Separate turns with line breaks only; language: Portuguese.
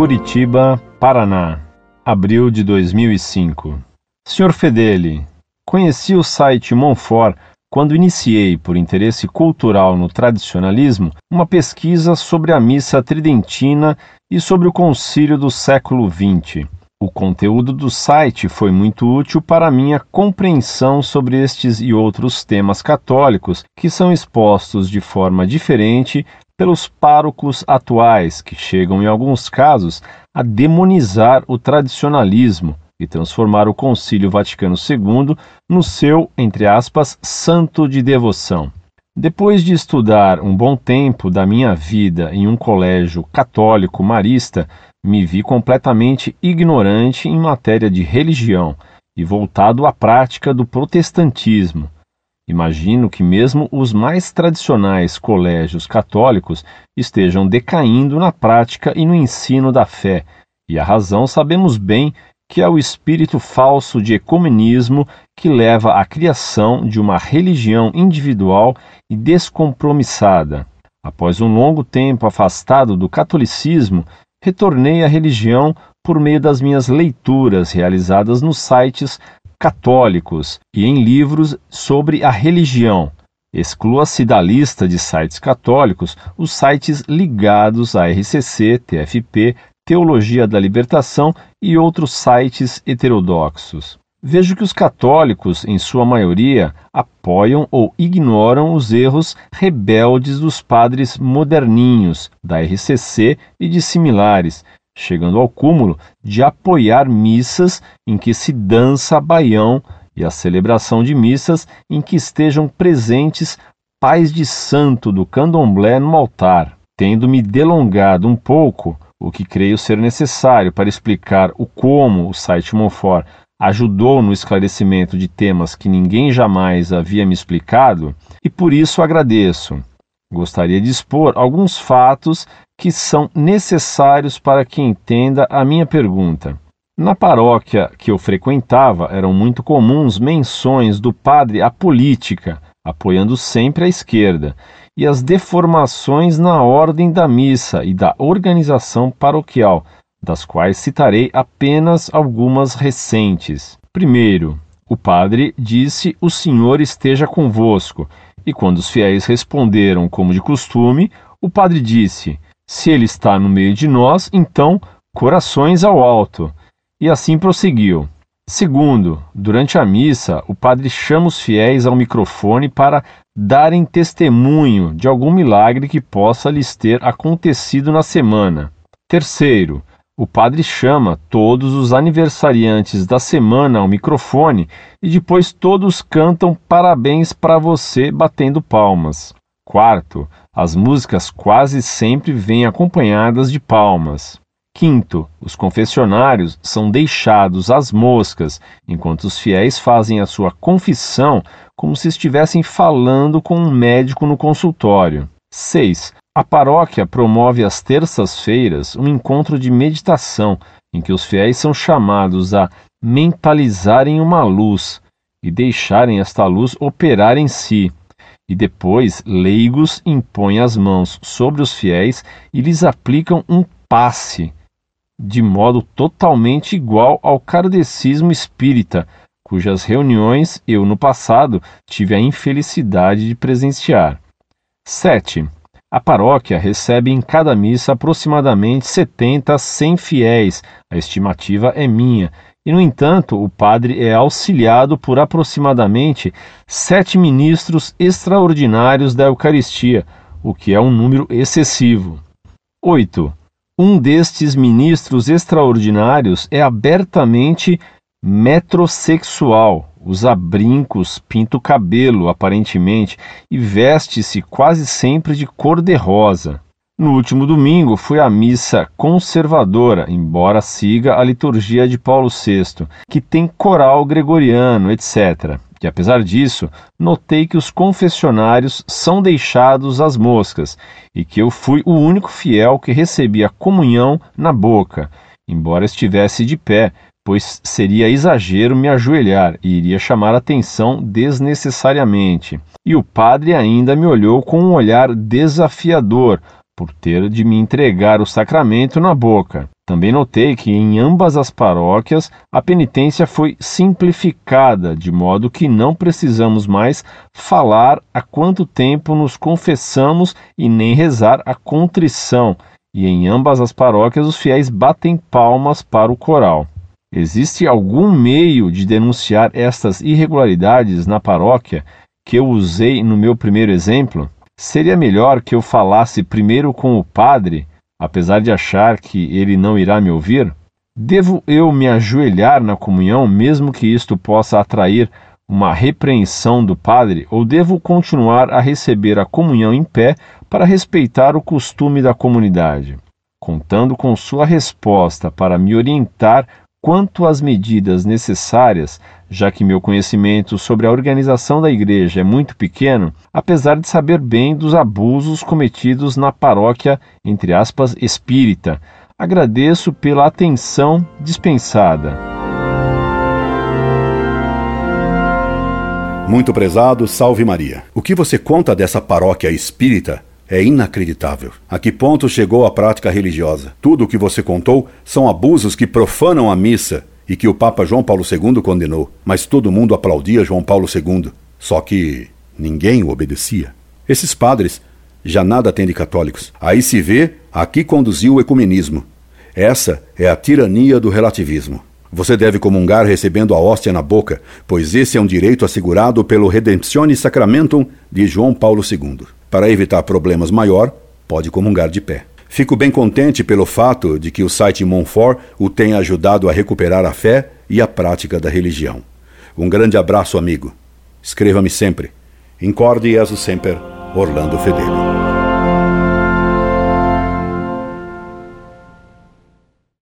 Curitiba, Paraná, abril de 2005. Sr. Fedeli, conheci o site Monfort quando iniciei, por interesse cultural no tradicionalismo, uma pesquisa sobre a missa tridentina e sobre o concílio do século XX. O conteúdo do site foi muito útil para minha compreensão sobre estes e outros temas católicos que são expostos de forma diferente pelos párocos atuais, que chegam, em alguns casos, a demonizar o tradicionalismo e transformar o Concílio Vaticano II no seu, entre aspas, santo de devoção. Depois de estudar um bom tempo da minha vida em um colégio católico marista, me vi completamente ignorante em matéria de religião e voltado à prática do protestantismo. Imagino que mesmo os mais tradicionais colégios católicos estejam decaindo na prática e no ensino da fé, e a razão sabemos bem que é o espírito falso de ecumenismo que leva à criação de uma religião individual e descompromissada. Após um longo tempo afastado do catolicismo, retornei à religião por meio das minhas leituras realizadas nos sites católicos e em livros sobre a religião. Exclua-se da lista de sites católicos os sites ligados à RCC, TFP, Teologia da Libertação e outros sites heterodoxos. Vejo que os católicos, em sua maioria, apoiam ou ignoram os erros rebeldes dos padres moderninhos, da RCC e de similares, chegando ao cúmulo de apoiar missas em que se dança baião e a celebração de missas em que estejam presentes pais de santo do candomblé no altar. Tendo-me delongado um pouco, o que creio ser necessário para explicar o como o site Monfort ajudou no esclarecimento de temas que ninguém jamais havia me explicado, e por isso agradeço. Gostaria de expor alguns fatos que são necessários para que entenda a minha pergunta. Na paróquia que eu frequentava, eram muito comuns menções do padre à política, apoiando sempre a esquerda, e as deformações na ordem da missa e da organização paroquial, das quais citarei apenas algumas recentes. Primeiro, o padre disse: O Senhor esteja convosco. E quando os fiéis responderam como de costume, o padre disse: Se ele está no meio de nós, então corações ao alto. E assim prosseguiu. Segundo, durante a missa, o padre chama os fiéis ao microfone para darem testemunho de algum milagre que possa lhes ter acontecido na semana. Terceiro, o padre chama todos os aniversariantes da semana ao microfone e depois todos cantam parabéns para você batendo palmas. Quarto, as músicas quase sempre vêm acompanhadas de palmas. Quinto, os confessionários são deixados às moscas, enquanto os fiéis fazem a sua confissão como se estivessem falando com um médico no consultório. 6. A paróquia promove às terças-feiras um encontro de meditação em que os fiéis são chamados a mentalizarem uma luz e deixarem esta luz operar em si. E depois, leigos impõem as mãos sobre os fiéis e lhes aplicam um passe, de modo totalmente igual ao kardecismo espírita, cujas reuniões eu, no passado, tive a infelicidade de presenciar. 7. A paróquia recebe em cada missa aproximadamente 70 a 100 fiéis, a estimativa é minha, e, no entanto, o padre é auxiliado por aproximadamente sete ministros extraordinários da Eucaristia, o que é um número excessivo. 8. Um destes ministros extraordinários é abertamente metrosexual, usa brincos, pinta o cabelo, aparentemente, e veste-se quase sempre de cor de rosa. No último domingo fui à missa conservadora, embora siga a liturgia de Paulo VI, que tem coral gregoriano, etc. E apesar disso, notei que os confessionários são deixados às moscas e que eu fui o único fiel que recebia comunhão na boca, embora estivesse de pé, pois seria exagero me ajoelhar e iria chamar atenção desnecessariamente. E o padre ainda me olhou com um olhar desafiador por ter de me entregar o sacramento na boca. Também notei que em ambas as paróquias a penitência foi simplificada, de modo que não precisamos mais falar há quanto tempo nos confessamos e nem rezar a contrição, e em ambas as paróquias os fiéis batem palmas para o coral. Existe algum meio de denunciar estas irregularidades na paróquia que eu usei no meu primeiro exemplo? Seria melhor que eu falasse primeiro com o padre apesar de achar que ele não irá me ouvir? Devo eu me ajoelhar na comunhão, mesmo que isto possa atrair uma repreensão do padre, ou devo continuar a receber a comunhão em pé para respeitar o costume da comunidade? Contando com sua resposta para me orientar quanto às medidas necessárias, já que meu conhecimento sobre a organização da igreja é muito pequeno, apesar de saber bem dos abusos cometidos na paróquia, entre aspas, espírita. Agradeço pela atenção dispensada.
Muito prezado, salve Maria. O que você conta dessa paróquia espírita é inacreditável. A que ponto chegou a prática religiosa? Tudo o que você contou são abusos que profanam a missa e que o Papa João Paulo II condenou. Mas todo mundo aplaudia João Paulo II. Só que ninguém o obedecia. Esses padres já nada têm de católicos. Aí se vê a que conduziu o ecumenismo. Essa é a tirania do relativismo. Você deve comungar recebendo a hóstia na boca, pois esse é um direito assegurado pelo Redemptione Sacramentum de João Paulo II. Para evitar problemas maior, pode comungar de pé. Fico bem contente pelo fato de que o site Monfort o tenha ajudado a recuperar a fé e a prática da religião. Um grande abraço, amigo. Escreva-me sempre. Incorde Jesus Semper, Orlando Fedeli.